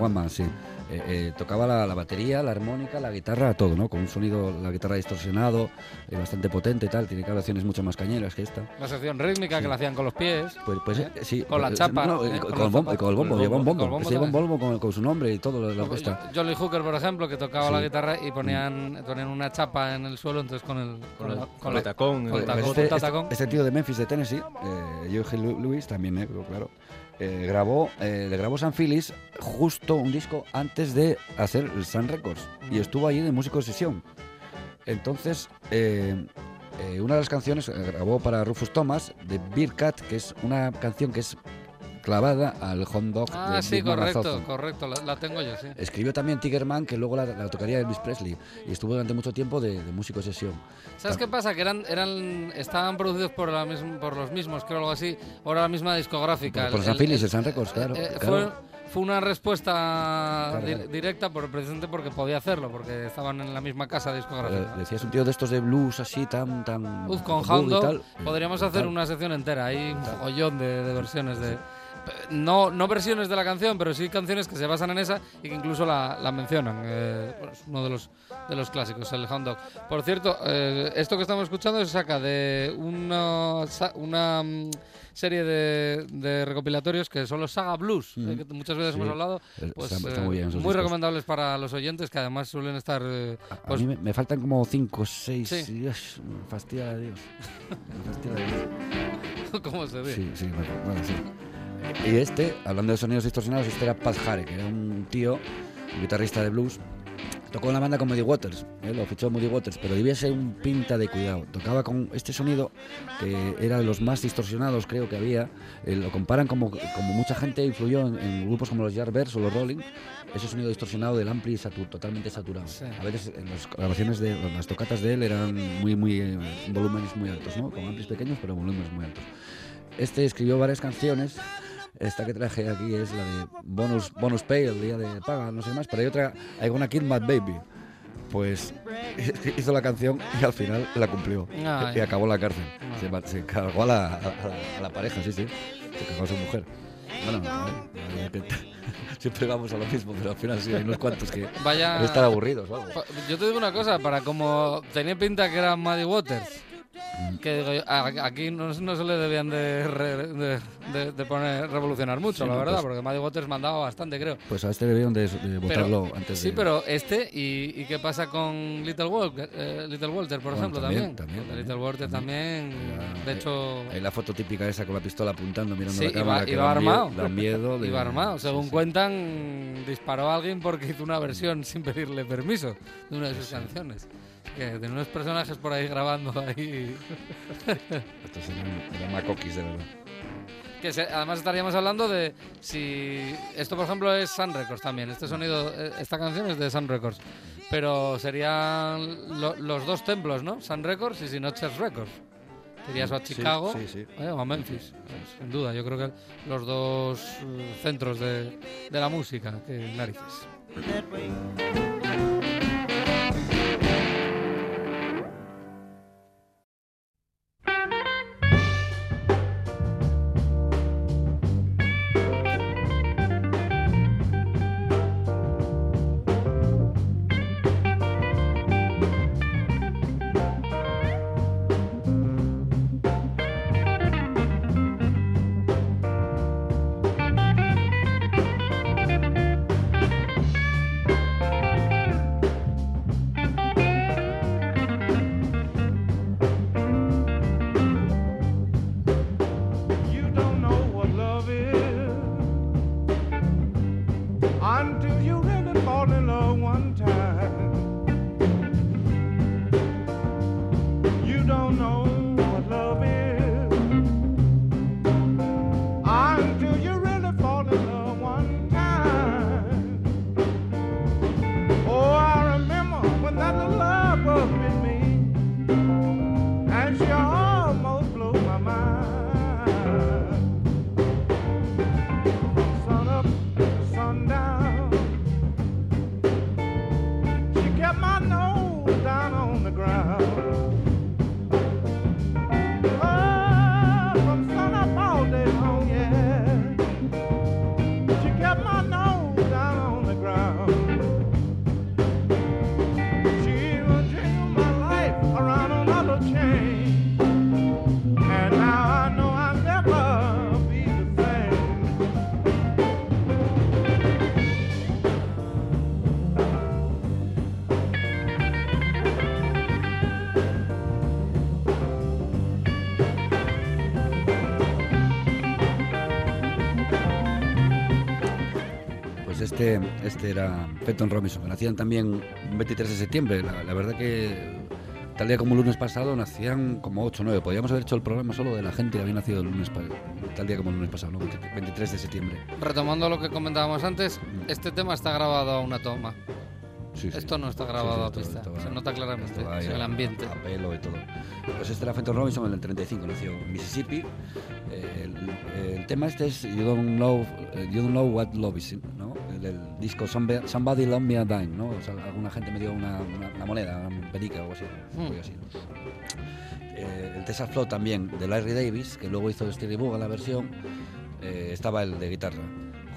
one man,
sí. Eh, eh, tocaba la, la batería, la armónica, la guitarra, todo, ¿no? Con un sonido, la guitarra distorsionado, eh, bastante potente y tal. Tiene grabaciones mucho más cañeras que esta.
La sección rítmica
Sí.
que la hacían con los pies.
Pues, pues
¿Eh?
sí.
Con la
pues,
chapa,
no,
Con
el bombo, con el bombo,
el
lleva un
bombo.
bombo.
Con el
Se lleva un
bombo
con, con su nombre y todo lo- la orquesta.
Jolly Hooker, por ejemplo, que tocaba
Sí.
la guitarra y ponían, ponían una chapa en el suelo, entonces con el,
Con el, con el tacón.
con el
el-
tacón.
Este, este- este tío de Memphis, de Tennessee, eh, Lu- Lewis, también negro, claro, eh, grabó, eh, le grabó San Phillips justo un disco antes de hacer el Sun Records y estuvo allí de músico de sesión. Entonces, eh, una de las canciones grabó para Rufus Thomas de Beer Cat, que es una canción que es clavada al hot dog
Ah,
de
sí,
Big Mama
correcto,
Thornton.
correcto, la, la tengo yo, sí.
Escribió también Tigerman, que luego la, la tocaría Elvis Presley. Y estuvo durante mucho tiempo de, de músico de sesión.
¿Sabes qué pasa? Que eran, eran, estaban producidos por, la mism- por los mismos, creo algo así, o era la misma discográfica.
Por, por
El-
San
el-
Phillips,
el-
el Sun Records, claro.
Eh,
claro.
Fue, fue una respuesta di-
claro.
directa por precisamente porque podía hacerlo, porque estaban en la misma casa
Eh,
discográfica.
decías un tío de estos de blues así, tan. tan
Uf, con Hound podríamos hacer
Tal.
una sección entera. Hay un joyón de, de versiones de. No, no versiones de la canción, pero sí canciones que se basan en esa y que incluso la, la mencionan. Eh, bueno, es uno de los, de los clásicos, el Hound Dog. Por cierto, eh, esto que estamos escuchando se saca de una, una mm, serie de, de recopilatorios que son los Saga Blues,
Mm.
eh, que muchas veces
Sí.
hemos hablado. Pues,
está- está muy bien
muy recomendables para los oyentes que además suelen estar.
A
pues,
mí me, me faltan como 5 o 6.
Sí.
Dios, fastidia de Dios. Me fastidia de Dios.
¿Cómo se dice?
Sí, sí, bueno, sí. Y este, hablando de sonidos distorsionados, este era Pat Hare, que era un tío, un guitarrista de blues. Tocó en la banda con Muddy Waters, ¿eh? lo fichó Muddy Waters, pero debía ser un pinta de cuidado. Tocaba con este sonido que era de los más distorsionados, creo que había. Eh, lo comparan como, como mucha gente influyó en, en grupos como los Yardbirds o los Rolling. Ese sonido distorsionado del ampli satu- totalmente saturado.
Sí.
A veces en las grabaciones de en las tocatas de él eran muy, muy eh, volúmenes muy altos, ¿no? Con amplis pequeños, pero volúmenes muy altos. Este escribió varias canciones. Esta que traje aquí es la de Bonus, bonus Pay, el día de paga, no sé más. Pero hay otra, I Gonna Kill My Baby. Pues hizo la canción y al final la cumplió.
Ay.
Y acabó en la cárcel. Se, se cargó a la, a, la, a la pareja, sí, sí. Se cargó a su mujer. Bueno, ver, que- siempre vamos a lo mismo, pero al final sí, hay unos cuantos que
Vaya.
estar aburridos.
Pa- Yo te digo una cosa, para como tenía pinta que era Muddy Waters. Que aquí no, no se le debían de, re- de, de- de poner revolucionar mucho,
Sí,
la
no,
verdad,
pues-
porque Muddy Waters mandaba bastante, creo.
Pues a este debieron de, votarlo antes
sí, pero este, ¿y, y qué pasa con Little Walter, eh, Little Walter por
Bueno,
ejemplo,
también,
también?
también, también,
Little Walter también,
Ya,
de hecho,
Hay la foto típica esa con la pistola apuntando, mirando
Sí,
la cámara.
iba-
que
iba
da
armado.
Da miedo.
iba armado. Según
sí.
cuentan, disparó a alguien porque hizo una versión sin pedirle permiso de una de sus canciones. Que de unos personajes por ahí grabando ahí.
Estos eran, eran macoquis, de verdad.
Que se- además estaríamos hablando de si esto por ejemplo es Sun Records también. Este sonido, eh, esta canción es de Sun Records, pero serían lo- los dos templos, ¿no? Sun Records y Sinochers Records. Irías o a
Sí,
Chicago
sí, sí.
eh, o a Memphis, eh, sin duda. Yo creo que los dos eh, centros de, de la música, que narices.
Este, era Fenton Robinson, que nacían también un 23 de septiembre. La, la verdad que tal día como el lunes pasado nacían como 8 o 9. Podríamos haber hecho el programa solo de la gente que había nacido el lunes tal día como el lunes pasado, ¿no? 23 de septiembre.
Retomando lo que comentábamos antes, este tema está grabado a una toma.
Sí, sí.
Esto no está grabado
sí,
a
esto-
pista.
esto va-
Se nota claramente
va
en el
a-
ambiente.
A pelo y todo. Pues este era Fenton Robinson en el 35, nació en Mississippi. Eh, el, el tema este es You Don't Know, eh, you don't know What Love Is, del disco Somebody, Love Me a Dime, ¿no? O sea, alguna gente me dio una, una- una moneda, una perica o algo así. Algo así. Eh, el Tessa Flow también, de Larry Davis, que luego hizo Stevie Booga la versión, eh, estaba el de guitarra.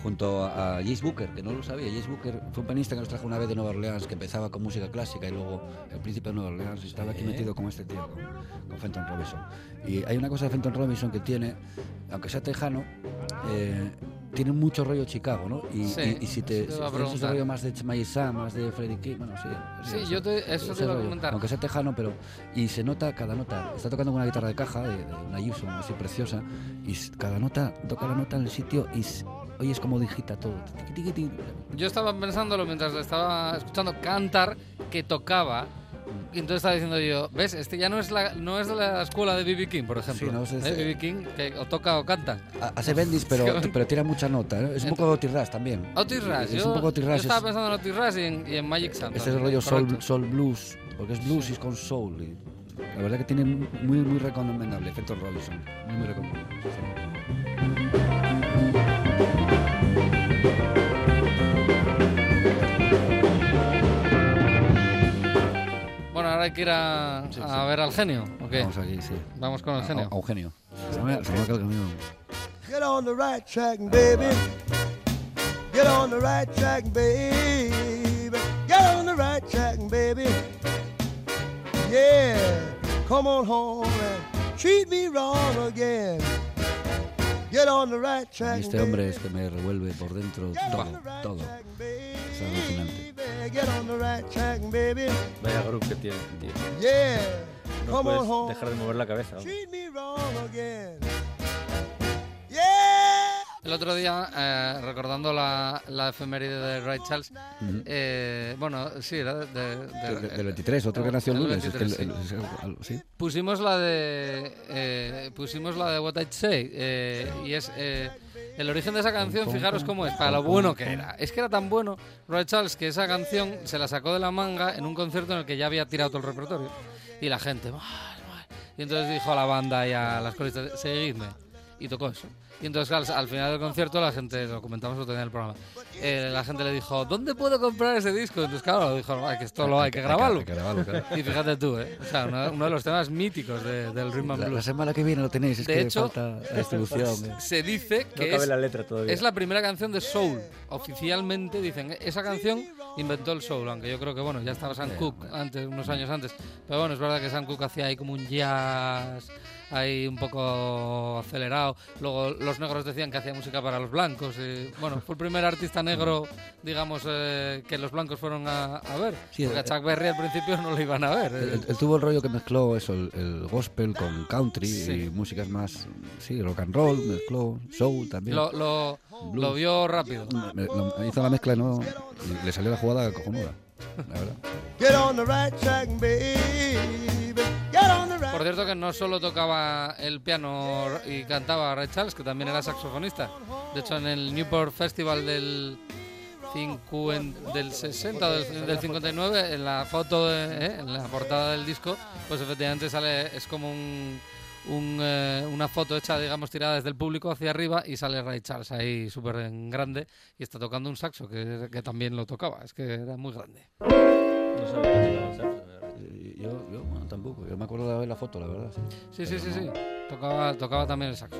Junto a Jace Booker, que no lo sabía. Jace Booker fue un pianista que nos trajo una vez de Nueva Orleans, que empezaba con música clásica y luego el príncipe de Nueva Orleans estaba aquí metido con este tío, con, con Fenton Robinson. Y hay una cosa de Fenton Robinson que tiene, aunque sea tejano, eh, tiene mucho rollo Chicago, ¿no? Y,
Sí,
y- y si te,
eso te
si tienes ese rollo más de Sam, más de Freddie King, bueno, sí.
Sí,
ese-
yo te- eso te iba a comentar.
Aunque sea tejano, pero. Y se nota cada nota. Está tocando con una guitarra de caja, de, de una Gibson así preciosa, y cada nota toca la nota en el sitio y s- oyes como digita todo.
Yo estaba pensándolo mientras estaba escuchando cantar que tocaba. Y entonces estaba diciendo yo, ¿ves? Este ya no es, la, no es de la escuela de B.B. King, por ejemplo.
Sí, no, es
¿Eh?
este-
B.B. King que o toca o canta.
Ha- Hace bendis, pero,
Es
pero tira mucha nota. ¿eh? Es un poco Otis Rush también.
Otis Rush.
Es
yo,
un poco Otis
yo
Rush.
estaba
es-
pensando en Otis Rush y en, y en Magic Sam.
Ese
también,
rollo soul, soul blues, porque es blues y es con soul. y la verdad que tiene muy, muy recomendable Fenton Robinson. Muy, muy recomendable. sí.
Ahora hay que ir a, a ver al genio. ¿o qué?
Vamos aquí, sí.
Vamos con el genio.
a- a Eugenio. Se me, se me ha quedado el camino.
Get on the right track, baby. Get on the right track, baby. Get on the right track, baby. Yeah, come on home and treat me wrong again. Get on the right track,
este hombre es que me revuelve por dentro todo, todo. Es alucinante.
Baby. Get on the right track, baby.
Vaya grupo que tiene, tío.
Yeah,
No
come
puedes dejar de mover la cabeza.
Treat me wrong again. Yeah.
El otro día, eh, recordando la, la efeméride de Ray Charles, eh, bueno, sí, era de, de- de-
Del- del 23, otro que nació el lunes. es que
23,
el-
sí.
el- el- sí.
Pusimos la de eh, pusimos la de What I'd Say eh, y es eh, el origen de esa canción, fijaros cómo es, para lo bueno que era. Es que era tan bueno Ray Charles que esa canción se la sacó de la manga en un concierto en el que ya había tirado todo el repertorio y la gente, "Mal, mal". y entonces dijo a la banda y a las coristas, seguidme y tocó eso. Y entonces al, al final del concierto la gente, lo comentamos otro día en el programa, eh, la gente le dijo, ¿dónde puedo comprar ese disco? Entonces claro, dijo, "Ay, que esto lo hay que grabarlo.
Hay que grabarlo, claro.
Y fíjate tú, ¿eh? O sea, uno, uno de los temas míticos de- del Rhythm and
La, la
Blues.
semana que viene lo tenéis, es
De
que
hecho,
falta la distribución. eh.
Se dice
No
que es,
la letra todavía.
es la primera canción de Soul. Oficialmente dicen, esa canción inventó el Soul, aunque yo creo que, bueno, ya estaba Sam Cooke antes, unos años antes. Pero bueno, es verdad que Sam Cooke hacía ahí como un jazz ahí un poco acelerado. Luego los negros decían que hacía música para los blancos. Y, bueno, fue el primer artista negro, digamos, eh, que los blancos fueron a, a ver.
Sí,
Porque a
eh,
Chuck Berry al principio no lo iban a ver.
Él,
eh.
él tuvo el rollo que mezcló eso, el, el gospel con country
Sí.
y músicas más, sí, rock and roll, mezcló soul también.
Lo, lo, lo vio rápido.
Me- lo- hizo la mezcla ¿no? y le salió la jugada cojonuda, la verdad.
Get on the right track, baby.
Por cierto que no solo tocaba el piano y cantaba Ray Charles, que también era saxofonista. De hecho, en el Newport Festival del, cincuen- del 60 o del, del 59, en la foto, ¿eh? en la portada del disco, pues efectivamente sale, es como un, eh, una foto hecha, digamos, tirada desde el público hacia arriba y sale Ray Charles ahí súper grande y está tocando un saxo, que, que también lo tocaba, es que era muy grande.
No
Yo, yo bueno, tampoco, yo me acuerdo de ver la foto, la verdad. Sí,
Sí, sí,
Pero
sí,
no.
sí. Tocaba, tocaba también el saxo.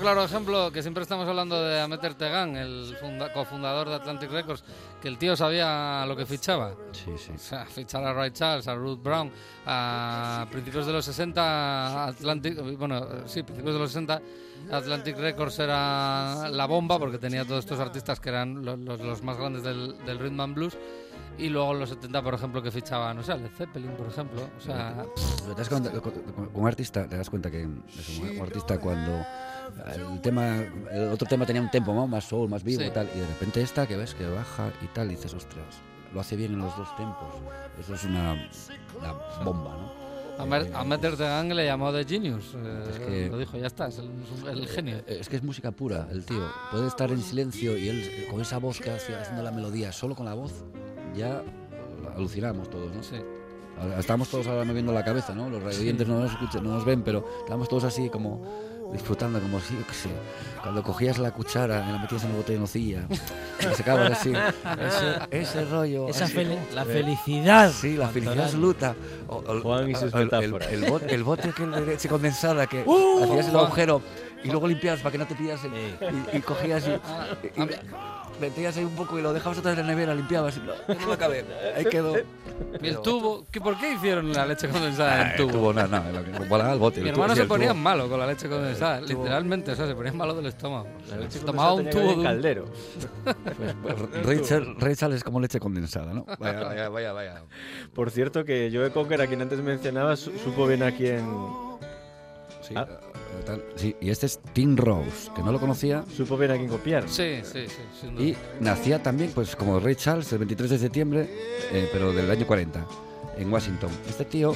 Claro ejemplo, que siempre estamos hablando de Ameter Tegan, el funda- cofundador de Atlantic Records, que el tío sabía lo que fichaba.
Sí, sí.
O sea, fichar a Ray Charles, a Ruth Brown, a principios de los 60, Atlantic, bueno, sí, principios de los 60, Atlantic Records era la bomba porque tenía todos estos artistas que eran lo- los, los más grandes del, del rhythm and blues. Y luego en los 70, por ejemplo, que fichaba, no sé, a Led Zeppelin, por ejemplo. O sea,
un artista, te das cuenta que un, un artista cuando el tema, el otro tema tenía un tempo más soul, más vivo
Sí.
y tal, y de repente esta que ves que baja y tal, y dices, ostras, lo hace bien en los dos tempos. Eso es una, una bomba, ¿no?
a, Mer- a Meter Tegan le llamó The Genius. eh,
Es que-
Lo dijo, ya está, es el, el genio.
Eh, Es que es música pura, el tío. Puede estar en silencio y él eh, con esa voz que hace, haciendo la melodía, solo con la voz, ya alucinamos todos, ¿no?
Sí.
Estamos todos ahora moviendo la cabeza, ¿no? Los radioyentes no nos escuchan, no nos ven, pero estamos todos así como disfrutando, como si, yo qué sé, cuando cogías la cuchara y la metías en el bote de nocilla, y sacabas así, ese, ese rollo.
Esa
así,
fel-
como-
la felicidad.
Sí, la felicidad absoluta. O- o-
Juan y sus
el, el,
metáforas.
el bote, el bote que de leche condensada que
¡Uh!
hacías el agujero y luego limpiabas para que no te pillas el- y, y cogías y,
Ah,
y- y metías ahí un poco y lo dejabas vez en la nevera, limpiabas y no, no lo acabé. Ahí quedó.
Y el tubo, ¿qué, ¿por qué hicieron la leche condensada en el tubo?
Nada, lo que volaba el bote.
Mi
el tubo,
hermano
sí,
se
el
ponía
tubo.
malo con la leche condensada, literalmente, o sea, se ponía malo del estómago.
La leche
tomaba un tubo de un-
caldero.
Rachel, Rachel es como leche condensada, ¿no? Vaya, vaya, vaya, vaya.
Por cierto, que Joe Cocker, a quien antes mencionaba, su- supo bien a quién,
Sí,
Ah.
Tal. Sí, y este es Tim Rose, que no lo conocía
supo bien a quién copiar.
Sí, sí, sí,
y nacía también, pues como Ray Charles, el 23 de septiembre, eh, pero del año 40, en Washington. Este tío,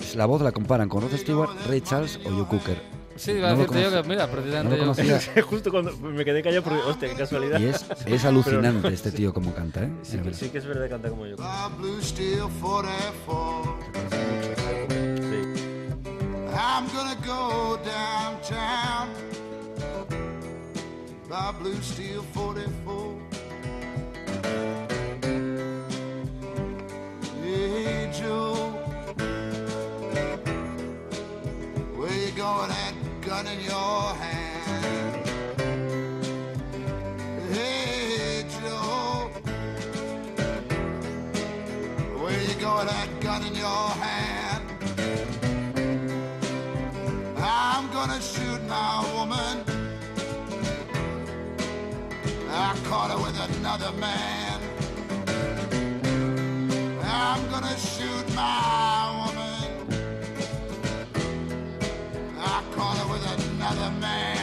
es- la voz la comparan con Rod Stewart, Ray Charles o Joe Cooker.
Sí, iba a
no
decirte yo que, mira,
No
precisamente
lo
yo-
conocía.
Justo cuando me quedé callado porque, hostia, qué casualidad.
Y es, es alucinante este tío como canta, ¿eh?
Sí que, sí que es verdad que canta como yo.
I'm gonna go downtown. By blue steel 44. Hey Joe, where you going? That gun in your hand. Hey Joe, where you going? That gun in your hand. I'm gonna shoot my woman. I caught her with another man. I'm gonna shoot my woman. I caught her with another man.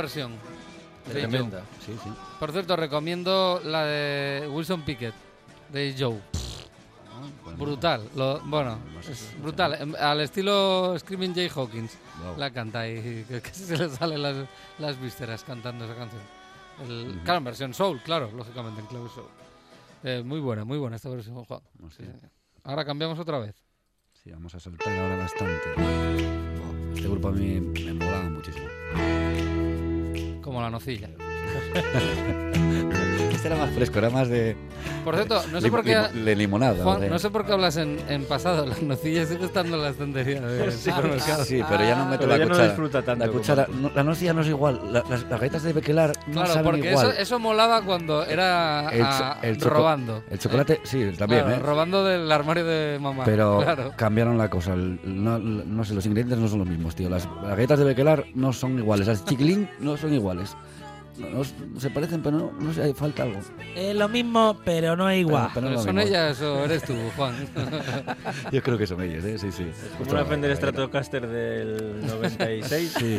Versión. de Joe.
Tremenda.
Sí, sí.
Por cierto, recomiendo la de Wilson Pickett, de Joe.
Bueno,
Brutal. Lo, bueno, es brutal. Em, Al estilo Screaming Jay Hawkins.
Wow.
La canta y que, que se le salen las, las vísceras cantando esa canción. El, Claro, en versión soul, claro, lógicamente en clave soul. Eh, muy buena, muy buena esta versión, Juan.
No sé.
Ahora cambiamos otra vez.
Sí, vamos a saltar ahora bastante. Este grupo a mí me molaba muchísimo.
Como la nocilla.
Este era más fresco, era más de,
Por cierto, no sé por qué...
de limonada.
Juan,
de-
no sé por qué hablas en, en pasado. La nocilla sigue estando en la estantería del supermercado.
Sí, pero ya no meto
Pero
la
ya no
cuchara.
disfruta tanto
La cuchara, no- la nocilla no es igual. La- las, las galletas de Bequelar no
Claro,
saben
porque
igual.
eso, eso molaba cuando era
El
ah,
el
robando.
El chocolate, sí, también,
Claro,
¿eh?
robando del armario de mamá.
Pero
claro.
cambiaron la cosa. El- No, no sé, los ingredientes no son los mismos, tío. Las, las galletas de Bequelar no son iguales. Las chiquilín no son iguales. No, no- se parecen, pero no, no sé, hay falta algo.
Es lo mismo, pero no es igual.
Pero- pero no es
¿Son
mismo.
ellas o eres tú, Juan?
Yo creo que son ellos, ¿eh? Sí, sí.
Como una Fender Stratocaster del 96
Sí.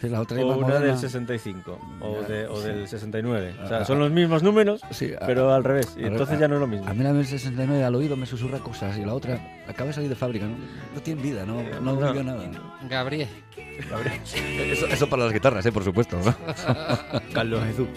Sí, la otra
o una del 65 o,
Ya,
de- o
sí.
del 69. O sea,
Ah,
son
ah.
los mismos números,
Sí, a-
pero al revés. Y entonces
a-
ya no es lo mismo.
A mí la del 69 al oído me susurra cosas y la otra acaba de salir de fábrica. No, no tiene vida, no, no,
No.
vivió nada.
Gabriel.
Eso, eso para las guitarras, ¿eh? por supuesto. ¿no?
Carlos Jesús.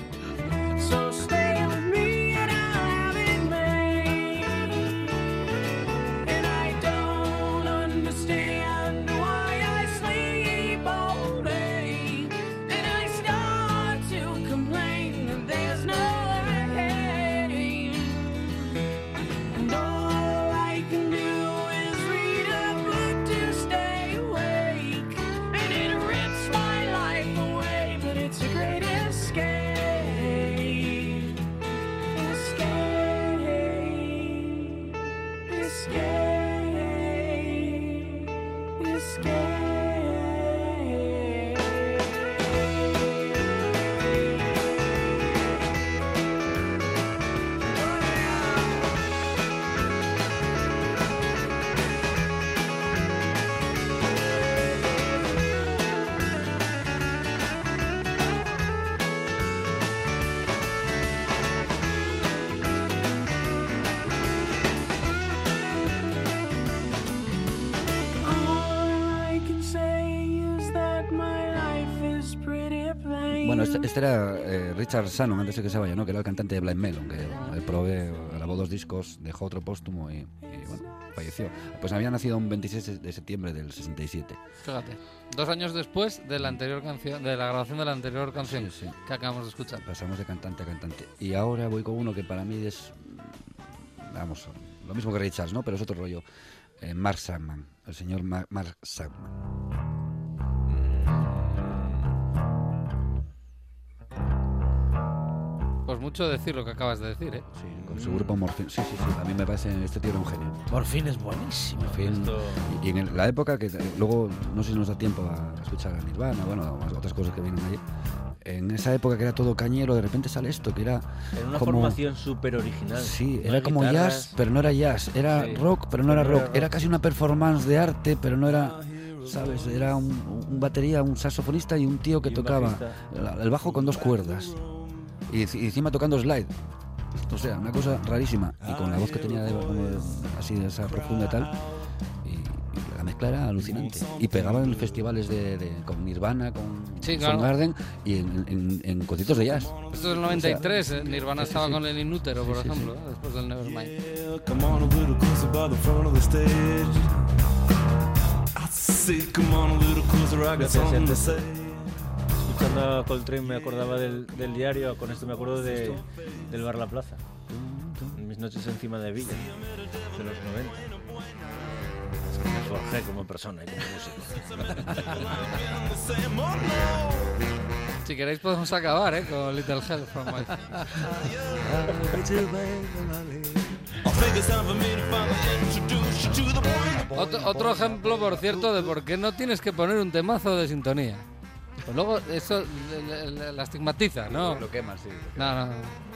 Bueno, este, este era eh, Richard Shannon, antes de que se vaya, ¿no? que era el cantante de Blind Melon, que probé, grabó dos discos, dejó otro póstumo y, y, bueno, falleció. Pues había nacido un 26 de septiembre del 67.
Fíjate. Dos años después de la anterior canción, de la grabación de la anterior canción
Sí, sí.
que acabamos de escuchar.
Pasamos de cantante a cantante. Y ahora voy con uno que para mí es, vamos, lo mismo que Richards, ¿no? Pero es otro rollo. Eh, Mark Sandman, el señor Ma- Mark Sandman.
Mucho decir lo que acabas de decir, ¿eh?
Sí, con su grupo Morphine. Sí, sí, sí. A mí me parece, este tío era un genio.
Por fin es buenísimo.
Morphine.
Esto-
Y, y en el- la época que luego, no sé si nos da tiempo a escuchar a Nirvana, bueno, a otras cosas que vienen ahí. En esa época que era todo cañero, de repente sale esto, que era
En una
como...
formación súper original.
Sí, era como
guitarras.
jazz, pero no era jazz. Era
Sí,
rock, pero no era rock.
era
casi una performance de arte, pero no era, ¿sabes? Era un, un batería, un saxofonista y un tío que
Y
tocaba el bajo con dos cuerdas. Y, y encima tocando slide. O sea, una cosa rarísima. Y con la voz que tenía de, como de- así de esa profunda y tal. Y, y la mezcla era alucinante. Y pegaban en festivales de, de- con Nirvana, con
Sí, claro.
Soundgarden y en, en- en conciertos de jazz.
Esto es el 93, ¿eh? Nirvana
sí,
estaba
sí.
con el Inútero, por
Sí, sí,
ejemplo, ¿eh? después del Nevermind.
Escuchando a Coltrane me acordaba del, del diario, con esto me acuerdo de, del Bar La Plaza. Mis noches encima de Villa, de los 90. Es que me forjé como persona y como músico.
Si queréis podemos acabar, ¿eh? Con Little Help from My... Otro ejemplo, por cierto, de por qué no tienes que poner un temazo de sintonía. Pues luego eso le- le- la estigmatiza, ¿no?
Lo quemas, sí.
No, no,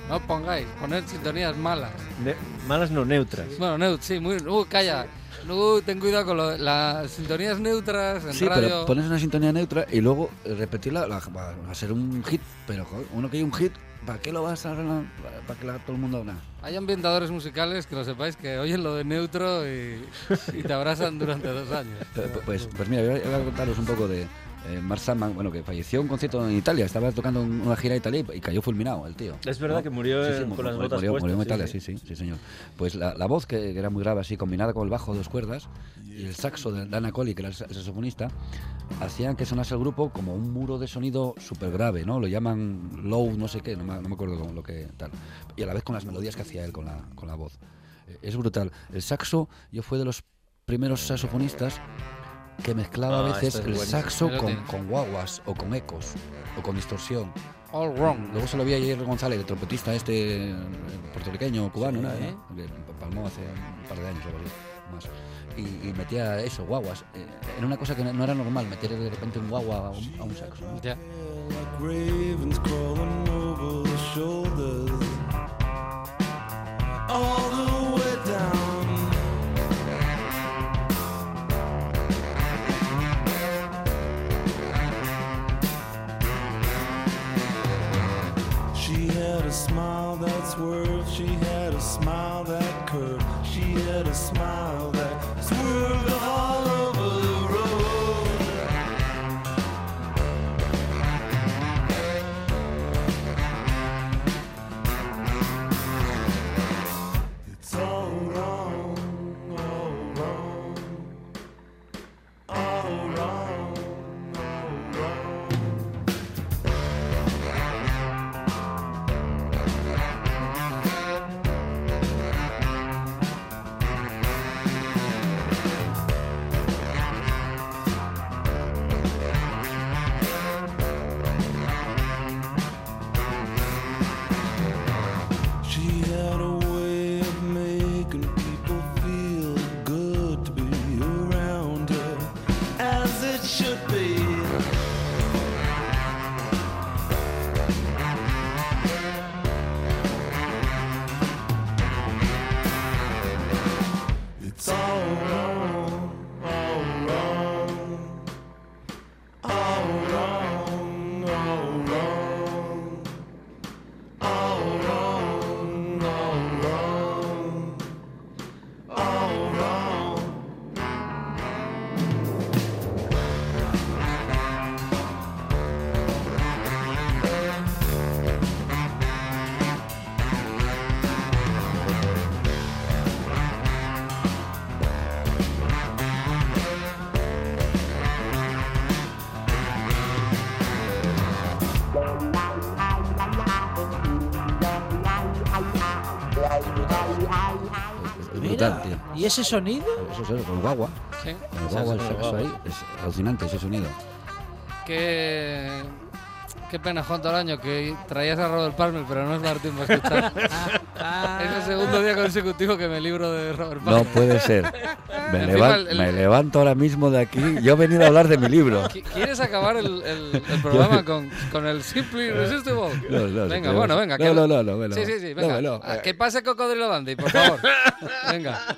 no pongáis, poner sintonías malas.
Ne- malas no neutras.
Bueno, neut, sí, muy... Uh, calla. Uh, ten cuidado con lo las sintonías neutras en
Sí,
radio.
pero pones una sintonía neutra y luego eh, repetirla la- va a ser un hit. Pero uno que hay un hit, ¿para qué lo vas a? Para que la- todo el mundo haga.
Hay ambientadores musicales que lo sepáis que oyen lo de neutro y, y te abrazan durante dos años.
Pu- Pues, pues mira, voy a, voy a contaros un poco de eh, Mark Sandman, bueno, que falleció en un concierto en Italia, estaba tocando en una gira en Italia y, cayó fulminado el tío.
Es verdad que murió con las
mu-
botas
murió,
puestas,
murió en Italia,
sí.
sí, sí, señor. Pues la, la voz, que, que era muy grave así, combinada con el bajo de dos cuerdas, y el saxo de Dana Coley, que era el sa- el saxofonista, hacían que sonase el grupo como un muro de sonido súper grave, ¿no? Lo llaman low, no sé qué, no me, no me acuerdo con lo que tal. Y a la vez con las melodías que hacía él con la, con la voz. Eh, Es brutal. El saxo, yo fue de los primeros saxofonistas que mezclaba
Ah,
a veces
es
el
buenísimo.
saxo con, con guaguas o con ecos o con distorsión.
All wrong.
Luego se lo vi a Jair González, el trompetista este eh, puertorriqueño, cubano,
Sí.
¿no? que palmó hace un par de años o más. Y, y metía eso, guaguas. Eh, Era una cosa que no, era normal, meter de repente un guagua a un, a un saxo. ¿no?
Ya.
¿Y ese sonido?
Eso es, con el guagua.
Sí.
El guagua, el
guagua.
ahí. Es alucinante ese sonido.
Qué, qué pena, Juan Toraño, que traías a Robert Palmer, pero no es dar tiempo a escuchar. es el segundo día consecutivo que me libro de Robert
No
Palmer.
puede ser. Me, levan-
el- el-
me levanto ahora mismo de aquí. Yo he venido a hablar de mi libro.
Qui- ¿Quieres acabar el, el- el programa con, con el Simply Irresistible?
No, no,
venga,
no,
bueno,
no,
venga.
no,
que-
no, no, no, no,
Sí, sí, sí,
no,
venga.
no,
Ah,
eh.
Que pase Cocodrilo Dandy, por favor. venga.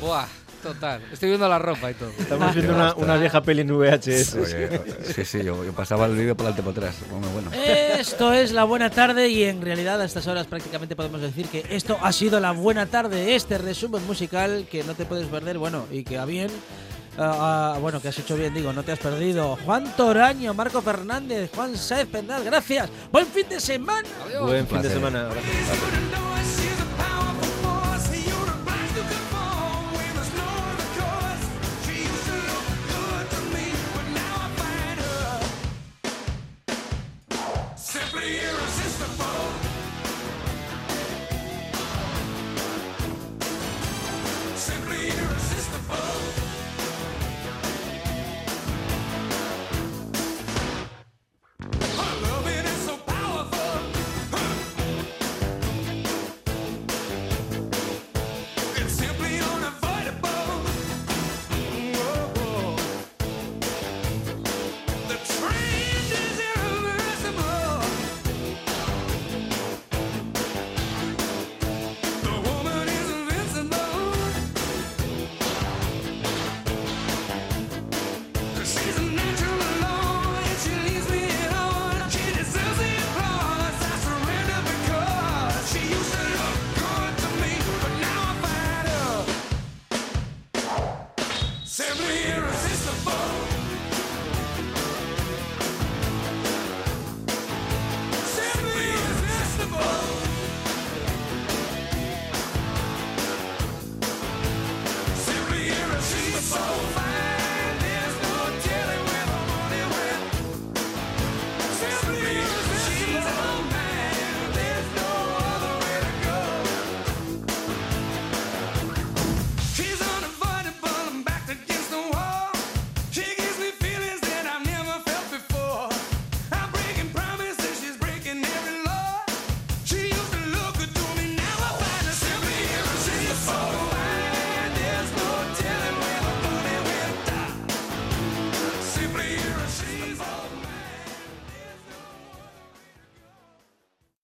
Buah, total. Estoy viendo la ropa y todo.
Estamos viendo una, una vieja peli en VHS.
Oye, sí, sí, yo, yo pasaba el vídeo por delante y por atrás. Bueno, bueno.
Esto es la buena tarde y en realidad a estas horas prácticamente podemos decir que esto ha sido la buena tarde, este resumen musical que no te puedes perder, bueno, y que a bien, uh, bueno, que has hecho bien, digo, no te has perdido. Juan Toraño, Marco Fernández, Juan Saez Pendal, gracias. Buen fin de semana.
Buen fin de semana.